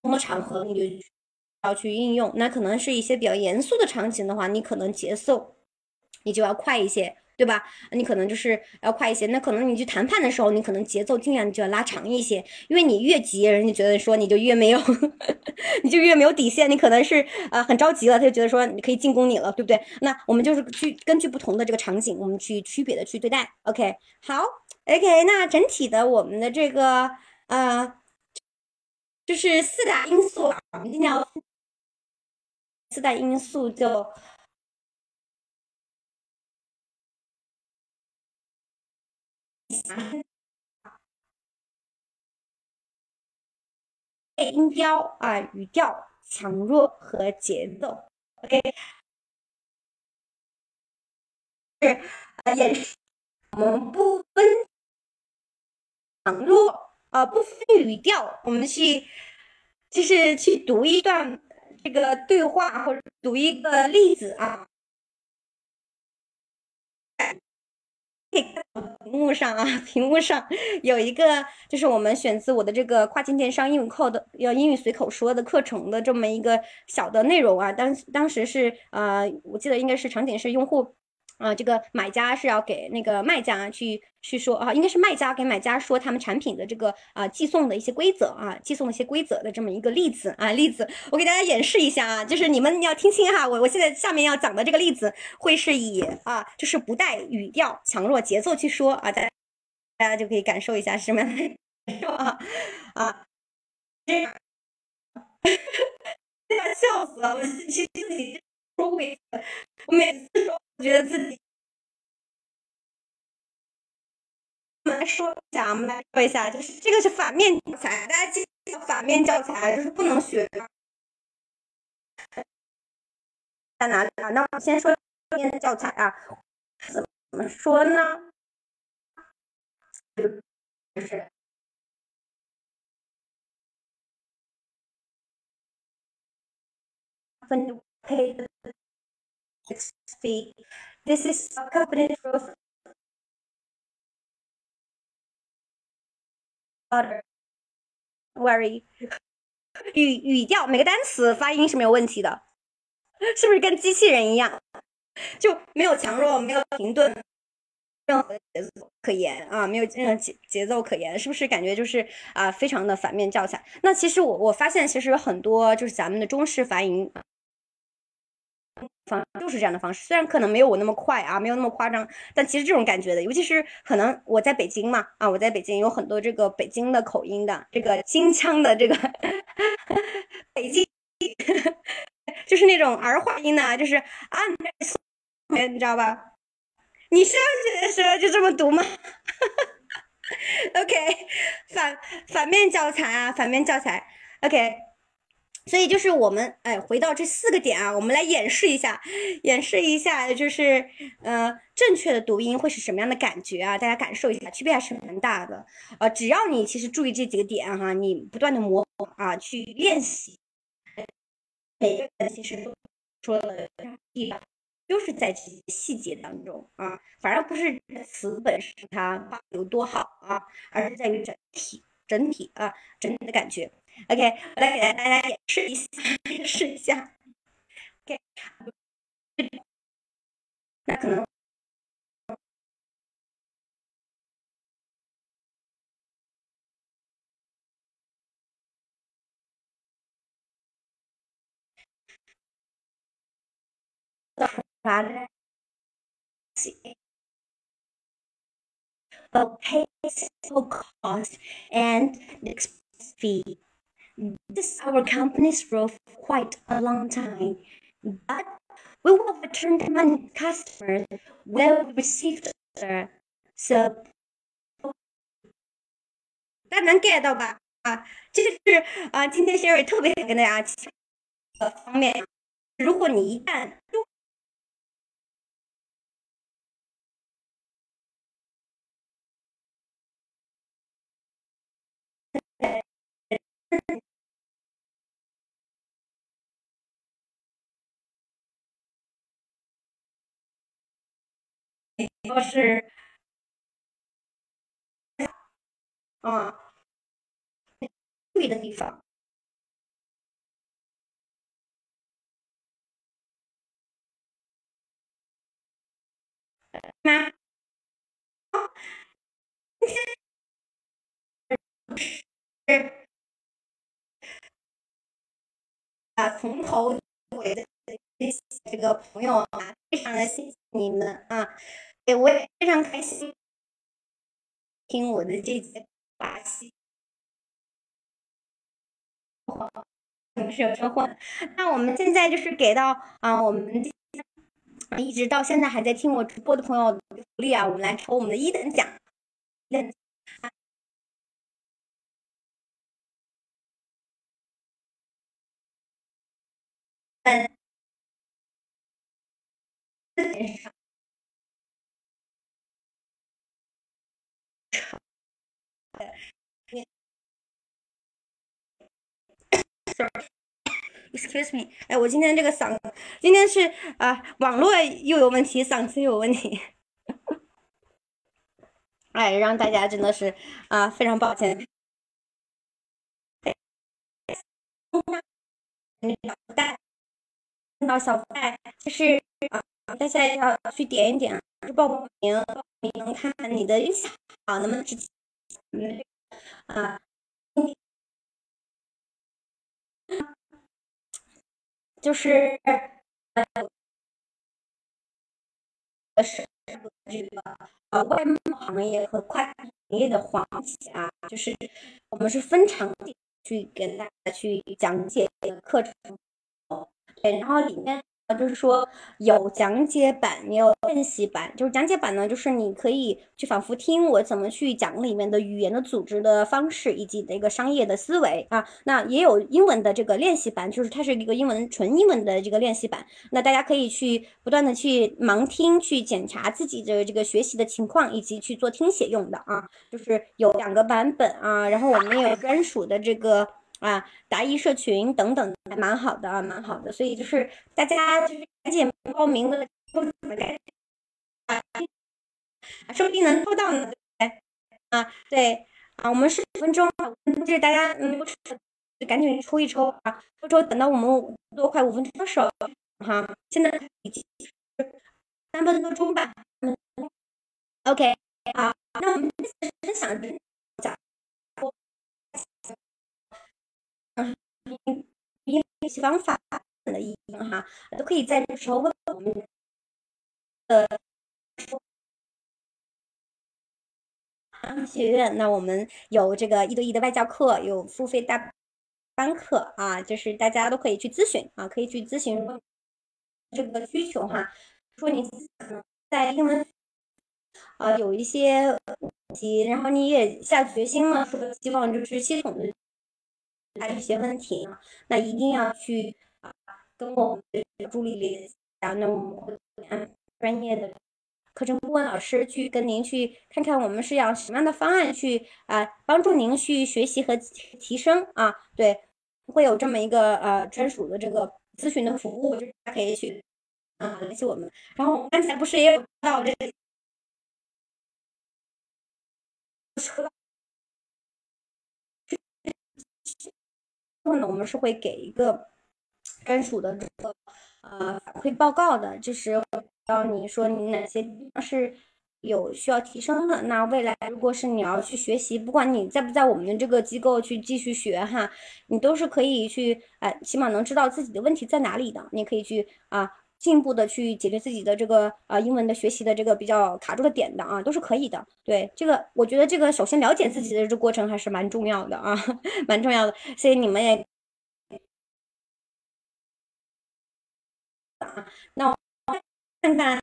同的场合你就要去应用，那可能是一些比较严肃的场景的话，你可能节奏你就要快一些。对吧？你可能就是要快一些，那可能你去谈判的时候，你可能节奏尽量就要拉长一些，因为你越急，人家觉得说你就越没有，你就越没有底线，你可能是呃很着急了，他就觉得说你可以进攻你了，对不对？那我们就是去根据不同的这个场景，我们去区别的去对待。OK，好，OK，那整体的我们的这个呃。就是四大因素，我们今天要四大因素就。音调啊，语调强弱和节奏，OK，是呃，也是我们不分强弱啊，不分语调，我们去就是去读一段这个对话或者读一个例子啊。屏幕上啊，屏幕上有一个，就是我们选自我的这个跨境电商英语课的，要英语随口说的课程的这么一个小的内容啊。当当时是啊，我记得应该是场景是用户。啊，这个买家是要给那个卖家去去说啊，应该是卖家给买家说他们产品的这个啊寄送的一些规则啊，寄送的一些规则的这么一个例子啊，例子。我给大家演示一下啊，就是你们要听清哈，我我现在下面要讲的这个例子会是以啊，就是不带语调、强弱、节奏去说啊，大家大家就可以感受一下什么感受啊啊，这个，笑死了，我其实自己说过一次，我每次说。觉得自己，我们来说一下，我们来说一下，就是这个是反面教材，大家记得反面教材就是不能学，在哪里啊？那我们先说正面的教材啊，怎么说呢？就是分配的。Speak. This is accompanied with other worry 语语调每个单词发音是没有问题的，是不是跟机器人一样，就没有强弱，没有停顿，任何节奏可言啊，没有任何节节奏可言，是不是感觉就是啊，非常的反面教材？那其实我我发现其实很多就是咱们的中式发音。方就是这样的方式，虽然可能没有我那么快啊，没有那么夸张，但其实这种感觉的，尤其是可能我在北京嘛，啊，我在北京有很多这个北京的口音的，这个京腔的这个 北京，就是那种儿化音的，就是啊，你知道吧？你上学的时候就这么读吗？OK，反反面教材啊，反面教材，OK。所以就是我们哎，回到这四个点啊，我们来演示一下，演示一下，就是呃，正确的读音会是什么样的感觉啊？大家感受一下，区别还是蛮大的。呃，只要你其实注意这几个点哈，你不断的模仿啊，去练习，每个人其实都说的地方，就是在这些细节当中啊，反而不是词本身它有多好啊，而是在于整体、整体啊、整体的感觉。OK，我来给大家演示一下，演示一下。OK，那可能。But pay cost and expense fee. This our company's growth for quite a long time, but we will return the money to customers when we receive the so 大家能 get 到吧？啊，这就是啊，今天 Sherry 特别想跟大家的方面，如果你一旦 说是啊，对的地方。那啊，从头到尾的这个朋友啊，非常的谢谢你们啊。对我也非常开心听我的这节把戏。是有车祸。那我们现在就是给到啊，我们一直到现在还在听我直播的朋友福利啊，我们来抽我们的一等奖。Excuse me，哎，我今天这个嗓，今天是啊，网络又有问题，嗓子又有问题，哎，让大家真的是啊，非常抱歉。看到小戴，就是啊，大家要去点一点，是报名，报名看看你的运气好，能不能直接啊。就是呃是这个呃外贸行业和快递行业的黄旗啊，就是我们是分场景去给大家去讲解课程，对，然后里面。就是说有讲解版，也有练习版。就是讲解版呢，就是你可以去反复听我怎么去讲里面的语言的组织的方式，以及这个商业的思维啊。那也有英文的这个练习版，就是它是一个英文纯英文的这个练习版。那大家可以去不断的去盲听，去检查自己的这个学习的情况，以及去做听写用的啊。就是有两个版本啊，然后我们也有专属的这个。啊，答疑社群等等，还蛮好的啊，蛮好的。所以就是大家就是赶紧报名的，都怎么改？说不定能抽到呢，啊，对啊，我们十五分钟，就是大家嗯，赶紧抽一抽啊，抽抽，等到我们多快五分钟的时候哈，现在已经三分多钟吧。OK，好，那我们分享讲。练习方法的意义哈，都可以在这时候问我们的学院。那我们有这个一对一的外教课，有付费大班课啊，就是大家都可以去咨询啊，可以去咨询这个需求哈。说你在英文啊有一些问题，然后你也下决心了，说希望就是系统的。还有一些问题，那一定要去啊，跟我们的助理联系啊。那我们会安专业的课程顾问老师去跟您去看看，我们是要什么样的方案去啊，帮助您去学习和提升啊。对，会有这么一个呃专属的这个咨询的服务，就是大家可以去啊联系我们。然后我们刚才不是也有到这个。呢，我们是会给一个专属的这个呃反馈报告的，就是让你说你哪些是有需要提升的。那未来如果是你要去学习，不管你在不在我们这个机构去继续学哈，你都是可以去哎，起码能知道自己的问题在哪里的。你可以去啊。进一步的去解决自己的这个啊英文的学习的这个比较卡住的点的啊，都是可以的。对这个，我觉得这个首先了解自己的这过程还是蛮重要的啊，蛮重要的。所以你们也啊，那我看看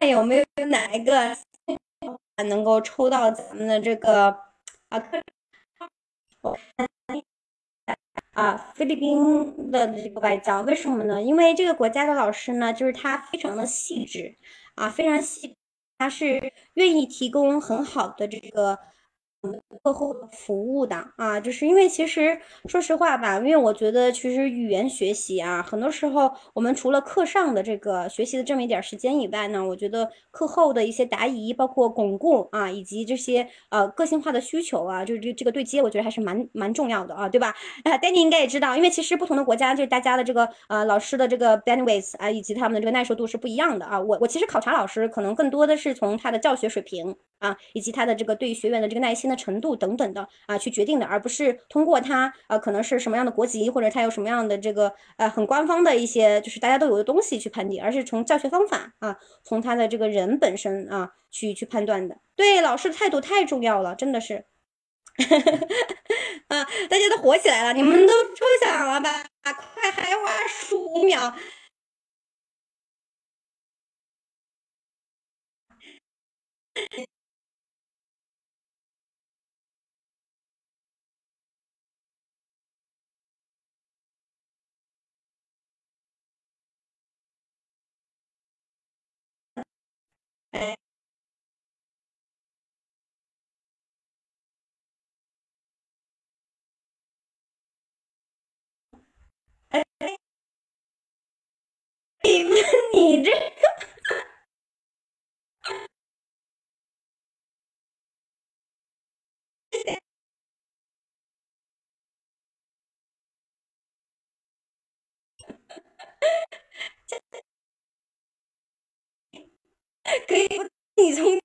看有没有哪一个能够抽到咱们的这个啊。啊，菲律宾的这个外教，为什么呢？因为这个国家的老师呢，就是他非常的细致啊，非常细，他是愿意提供很好的这个。课后服务的啊，就是因为其实说实话吧，因为我觉得其实语言学习啊，很多时候我们除了课上的这个学习的这么一点时间以外呢，我觉得课后的一些答疑，包括巩固啊，以及这些呃个性化的需求啊，就是这这个对接，我觉得还是蛮蛮重要的啊，对吧？啊，Danny 应该也知道，因为其实不同的国家就是大家的这个呃老师的这个 bandwidth 啊，以及他们的这个耐受度是不一样的啊。我我其实考察老师可能更多的是从他的教学水平啊，以及他的这个对学员的这个耐心的程度等等。的啊，去决定的，而不是通过他啊，可能是什么样的国籍，或者他有什么样的这个呃很官方的一些，就是大家都有的东西去判定，而是从教学方法啊，从他的这个人本身啊去去判断的。对老师的态度太重要了，真的是 啊，大家都火起来了，你们都抽奖了吧？快，还有二十五秒。哎哎，你 你这，哎。可以，你从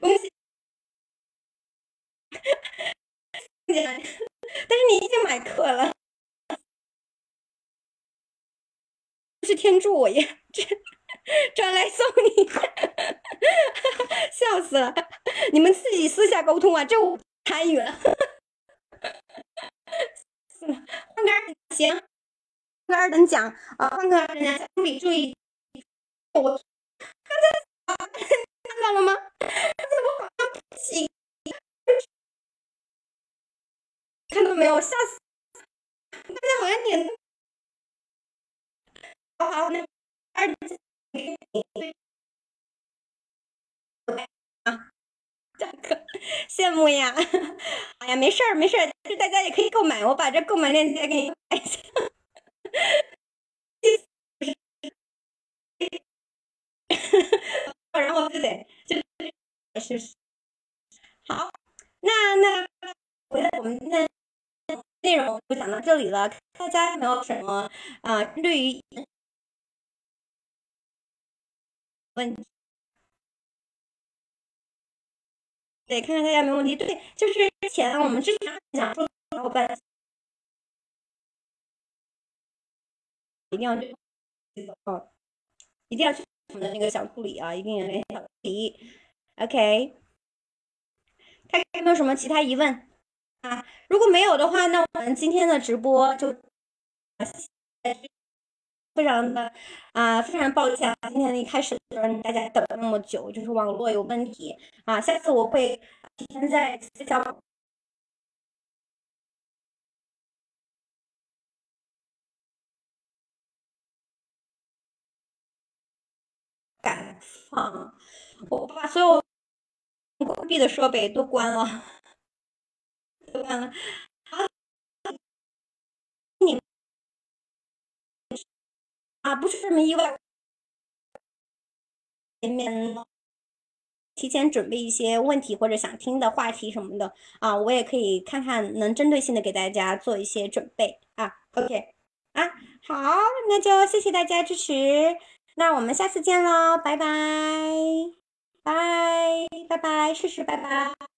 恭喜。但是你已经买课了，是天助我也这转来送你，笑死了！你们自己私下沟通啊，这我参与了。换个二等行，换个二等奖啊，换个二等奖，助理注意，我看到了吗？刚才我好像不行。看到没有？吓死！大家好像点，好好那二啊，价格羡慕呀！哎呀，没事儿没事儿，就大家也可以购买，我把这购买链接给你发一下。然后就得就是好，那那回来我们今天。内容就讲到这里了，大家有没有什么啊？对于问题，对，看看大家有没有问题。对，就是之前我们之前讲说小伙一定要去哦，一定要去我们的那个小助理啊，一定要联系小助理。OK，大家有没有什么其他疑问？啊，如果没有的话，那我们今天的直播就非常的啊，非常抱歉啊，今天一开始让大家等了那么久，就是网络有问题啊，下次我会提前在私敢放，我把所有关闭的设备都关了。完了，啊，不是什么意外，前面提前准备一些问题或者想听的话题什么的啊，我也可以看看能针对性的给大家做一些准备啊。OK，啊，好，那就谢谢大家支持，那我们下次见喽，拜拜，拜拜拜，试试拜拜。